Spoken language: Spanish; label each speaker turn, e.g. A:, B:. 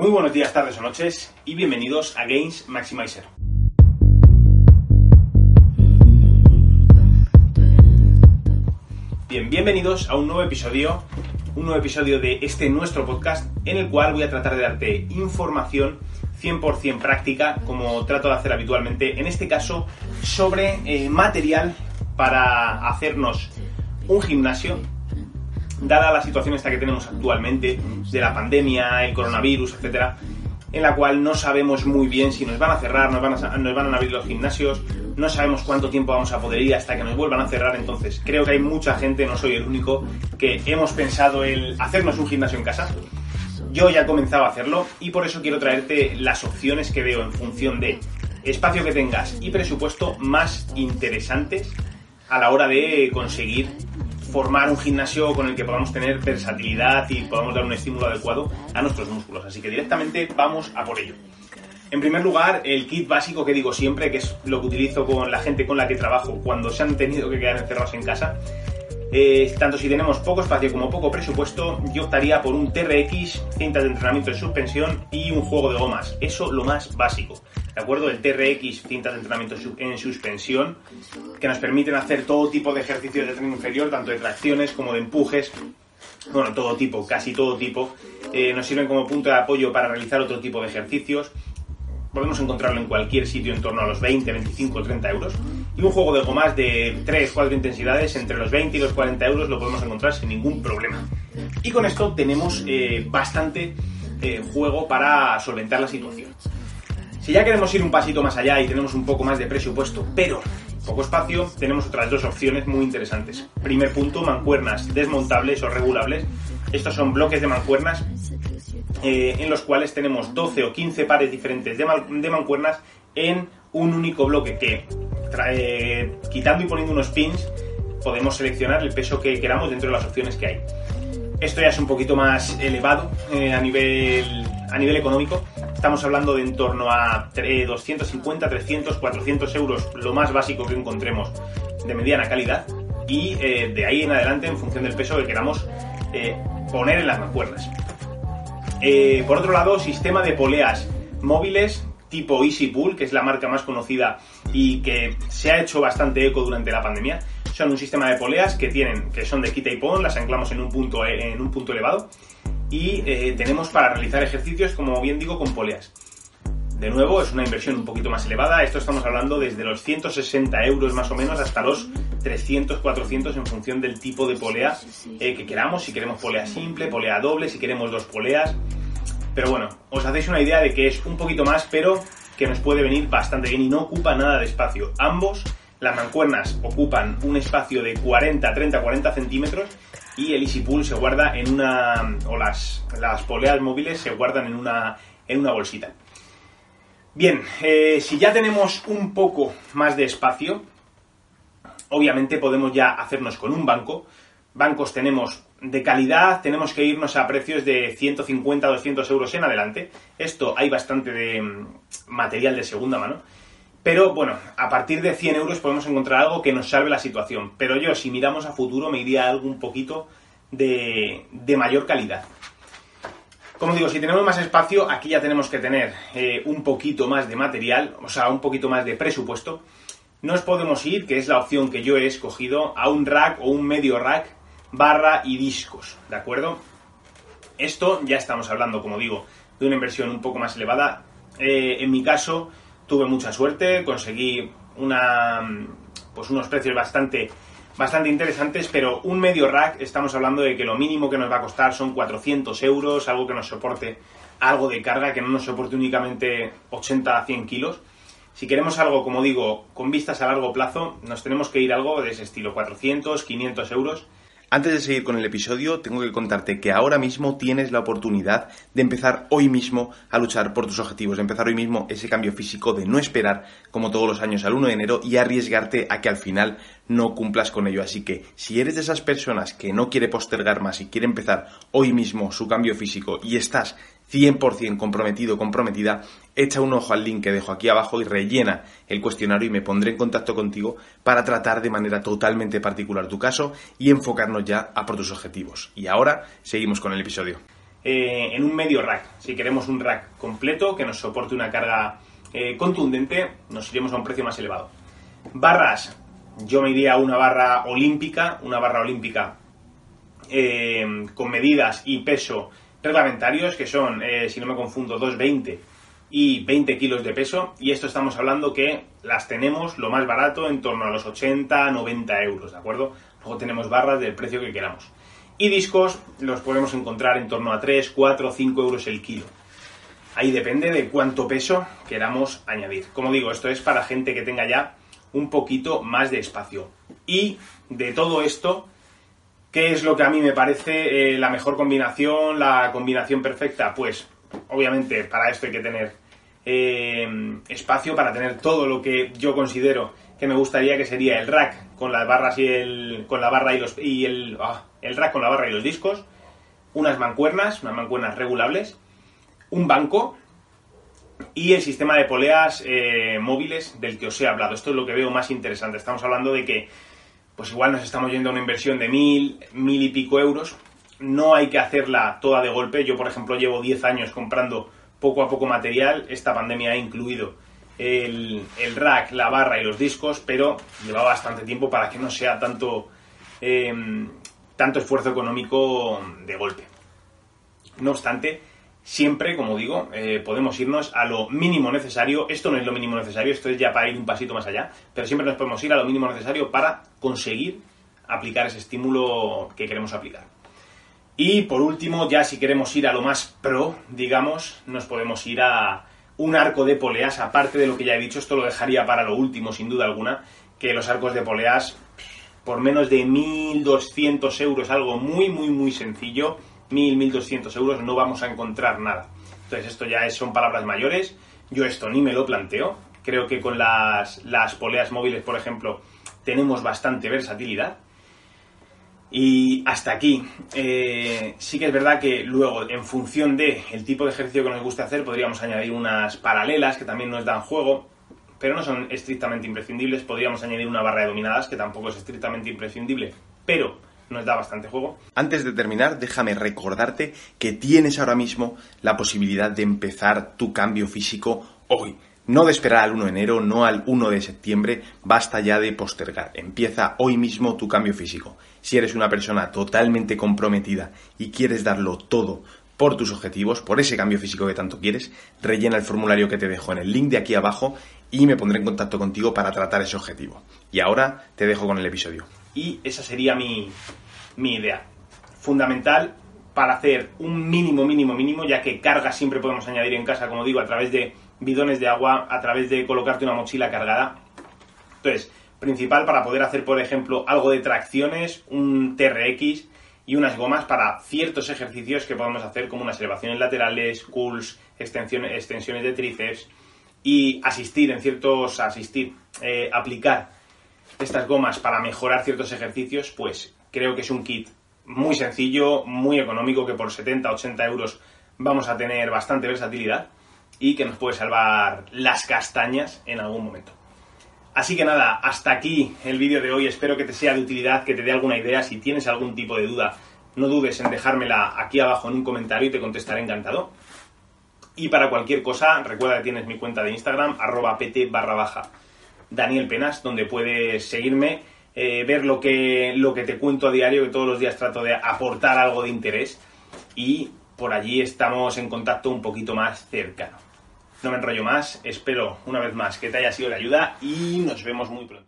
A: Muy buenos días, tardes o noches y bienvenidos a Games Maximizer. Bien, bienvenidos a un nuevo episodio, un nuevo episodio de este nuestro podcast en el cual voy a tratar de darte información 100% práctica, como trato de hacer habitualmente, en este caso sobre eh, material para hacernos un gimnasio, dada la situación esta que tenemos actualmente de la pandemia, el coronavirus, etcétera, en la cual no sabemos muy bien si nos van a cerrar, nos van a, nos van a abrir los gimnasios, no sabemos cuánto tiempo vamos a poder ir hasta que nos vuelvan a cerrar, entonces creo que hay mucha gente, no soy el único, que hemos pensado en hacernos un gimnasio en casa. Yo ya he comenzado a hacerlo y por eso quiero traerte las opciones que veo en función de espacio que tengas y presupuesto más interesantes a la hora de conseguir formar un gimnasio con el que podamos tener versatilidad y podamos dar un estímulo adecuado a nuestros músculos. Así que directamente vamos a por ello. En primer lugar, el kit básico que digo siempre, que es lo que utilizo con la gente con la que trabajo cuando se han tenido que quedar encerrados en casa. Tanto si tenemos poco espacio como poco presupuesto, yo optaría por un TRX, cintas de entrenamiento de suspensión y un juego de gomas. Eso lo más básico. ¿De acuerdo? El TRX, cintas de entrenamiento en suspensión, que nos permiten hacer todo tipo de ejercicios de tren inferior, tanto de tracciones como de empujes, bueno, todo tipo, casi todo tipo. Eh, nos sirven como punto de apoyo para realizar otro tipo de ejercicios podemos encontrarlo en cualquier sitio en torno a los 20, 25, 30 euros. Y un juego de gomas de 3, 4 intensidades, entre los 20 y los 40 euros lo podemos encontrar sin ningún problema. Y con esto tenemos eh, bastante eh, juego para solventar la situación. Si ya queremos ir un pasito más allá y tenemos un poco más de presupuesto, pero poco espacio, tenemos otras dos opciones muy interesantes. Primer punto, mancuernas desmontables o regulables. Estos son bloques de mancuernas eh, en los cuales tenemos 12 o 15 pares diferentes de, mancuernas en un único bloque que, quitando y poniendo unos pins, podemos seleccionar el peso que queramos dentro de las opciones que hay. Esto ya es un poquito más elevado eh, a, nivel, a nivel económico. Estamos hablando de en torno a 250, 300, 400 euros, lo más básico que encontremos de mediana calidad. Y eh, de ahí en adelante, en función del peso que queramos poner en las mancuernas. Eh, por otro lado, sistema de poleas móviles tipo EasyPool, que es la marca más conocida y que se ha hecho bastante eco durante la pandemia. Son un sistema de poleas que tienen, que son de quita y pon, las anclamos en un punto, en un punto elevado y eh, tenemos para realizar ejercicios, como bien digo, con poleas. De nuevo, es una inversión un poquito más elevada. Esto estamos hablando desde los 160 euros más o menos hasta los 300, 400 en función del tipo de polea eh, que queramos. Si queremos polea simple, polea doble, si queremos dos poleas. Pero bueno, os hacéis una idea de que es un poquito más, pero que nos puede venir bastante bien y no ocupa nada de espacio. Ambos, las mancuernas ocupan un espacio de 40, 30, 40 centímetros y el Easy Pool se guarda en una, o las, las poleas móviles se guardan en una, en una bolsita. Bien, eh, si ya tenemos un poco más de espacio, obviamente podemos ya hacernos con un banco. Bancos tenemos de calidad, tenemos que irnos a precios de 150, 200 euros en adelante. Esto hay bastante de mm, material de segunda mano. Pero bueno, a partir de 100 euros podemos encontrar algo que nos salve la situación. Pero yo, si miramos a futuro, me iría a algo un poquito de mayor calidad. Como digo, si tenemos más espacio, aquí ya tenemos que tener eh, un poquito más de material, o sea, un poquito más de presupuesto. Nos podemos ir, que es la opción que yo he escogido, a un rack o un medio rack, barra y discos, ¿de acuerdo? Esto ya estamos hablando, como digo, de una inversión un poco más elevada. Eh, en mi caso, tuve mucha suerte, conseguí una, pues unos precios bastante bastante interesantes, pero un medio rack estamos hablando de que lo mínimo que nos va a costar son 400 euros, algo que nos soporte algo de carga, que no nos soporte únicamente 80 a 100 kilos. Si queremos algo, como digo, con vistas a largo plazo, nos tenemos que ir algo de ese estilo, 400, 500 euros. Antes de seguir con el episodio, tengo que contarte que ahora mismo tienes la oportunidad de empezar hoy mismo a luchar por tus objetivos, de empezar hoy mismo ese cambio físico, de no esperar como todos los años al 1 de enero y arriesgarte a que al final no cumplas con ello. Así que si eres de esas personas que no quiere postergar más y quiere empezar hoy mismo su cambio físico y estás 100% comprometido, comprometida, echa un ojo al link que dejo aquí abajo y rellena el cuestionario y me pondré en contacto contigo para tratar de manera totalmente particular tu caso y enfocarnos ya a por tus objetivos. Y ahora seguimos con el episodio. Eh, en un medio rack, si queremos un rack completo que nos soporte una carga eh, contundente, nos iremos a un precio más elevado. Barras, yo me iría a una barra olímpica, una barra olímpica eh, con medidas y peso reglamentarios, que son, eh, si no me confundo, 2,20 y 20 kilos de peso. Y esto estamos hablando que las tenemos lo más barato en torno a los 80, 90 euros, ¿de acuerdo? Luego tenemos barras del precio que queramos. Y discos los podemos encontrar en torno a 3, 4, 5 euros el kilo. Ahí depende de cuánto peso queramos añadir. Como digo, esto es para gente que tenga ya un poquito más de espacio. Y de todo esto, ¿Qué es lo que a mí me parece eh, la mejor combinación, la combinación perfecta? Pues obviamente para esto hay que tener eh, espacio para tener todo lo que yo considero que me gustaría que sería el rack con las barras y el con la barra y los y el ah, el rack con la barra y los discos, unas mancuernas, unas mancuernas regulables, un banco y el sistema de poleas eh, móviles del que os he hablado. Esto es lo que veo más interesante. Estamos hablando de que pues igual nos estamos yendo a una inversión de mil, mil y pico euros. No hay que hacerla toda de golpe. Yo, por ejemplo, llevo 10 años comprando poco a poco material. Esta pandemia ha incluido el, rack, la barra y los discos, pero lleva bastante tiempo para que no sea tanto, em, tanto esfuerzo económico de golpe. No obstante, siempre, como digo, eh, podemos irnos a lo mínimo necesario. Esto no es lo mínimo necesario, esto es ya para ir un pasito más allá, pero siempre nos podemos ir a lo mínimo necesario para conseguir aplicar ese estímulo que queremos aplicar. Y por último, ya si queremos ir a lo más pro, digamos, nos podemos ir a un arco de poleas, aparte de lo que ya he dicho, esto lo dejaría para lo último, sin duda alguna, que los arcos de poleas, por menos de 1.200 euros, algo muy, muy, muy sencillo, 1.000, 1.200 euros, no vamos a encontrar nada. Entonces esto ya son palabras mayores, yo esto ni me lo planteo, creo que con las, las poleas móviles, por ejemplo, tenemos bastante versatilidad. Y hasta aquí. Eh, sí que es verdad que luego, en función de el tipo de ejercicio que nos guste hacer, podríamos añadir unas paralelas que también nos dan juego, pero no son estrictamente imprescindibles. Podríamos añadir una barra de dominadas, que tampoco es estrictamente imprescindible, pero nos da bastante juego. Antes de terminar, déjame recordarte que tienes ahora mismo la posibilidad de empezar tu cambio físico hoy. No de esperar al 1 de enero, no al 1 de septiembre, basta ya de postergar. Empieza hoy mismo tu cambio físico. Si eres una persona totalmente comprometida y quieres darlo todo por tus objetivos, por ese cambio físico que tanto quieres, rellena el formulario que te dejo en el link de aquí abajo y me pondré en contacto contigo para tratar ese objetivo. Y ahora te dejo con el episodio y esa sería mi, idea. Fundamental para hacer un mínimo, mínimo, mínimo, ya que carga siempre podemos añadir en casa, como digo, a través de bidones de agua, a través de colocarte una mochila cargada. Entonces, principal para poder hacer, por ejemplo, algo de tracciones, un TRX y unas gomas para ciertos ejercicios que podemos hacer, como unas elevaciones laterales, curls, extensiones, extensiones de tríceps y asistir en ciertos, asistir, eh, aplicar estas gomas para mejorar ciertos ejercicios, pues creo que es un kit muy sencillo, muy económico, que por 70, 80 euros vamos a tener bastante versatilidad y que nos puede salvar las castañas en algún momento. Así que nada, hasta aquí el vídeo de hoy, espero que te sea de utilidad, que te dé alguna idea, si tienes algún tipo de duda, no dudes en dejármela aquí abajo en un comentario y te contestaré encantado. Y para cualquier cosa, recuerda que tienes mi cuenta de Instagram, arroba pt barra baja Daniel Penas, donde puedes seguirme, eh, ver lo que, lo que te cuento a diario, que todos los días trato de aportar algo de interés y por allí estamos en contacto un poquito más cercano. No me enrollo más, espero una vez más que te haya sido de ayuda y nos vemos muy pronto.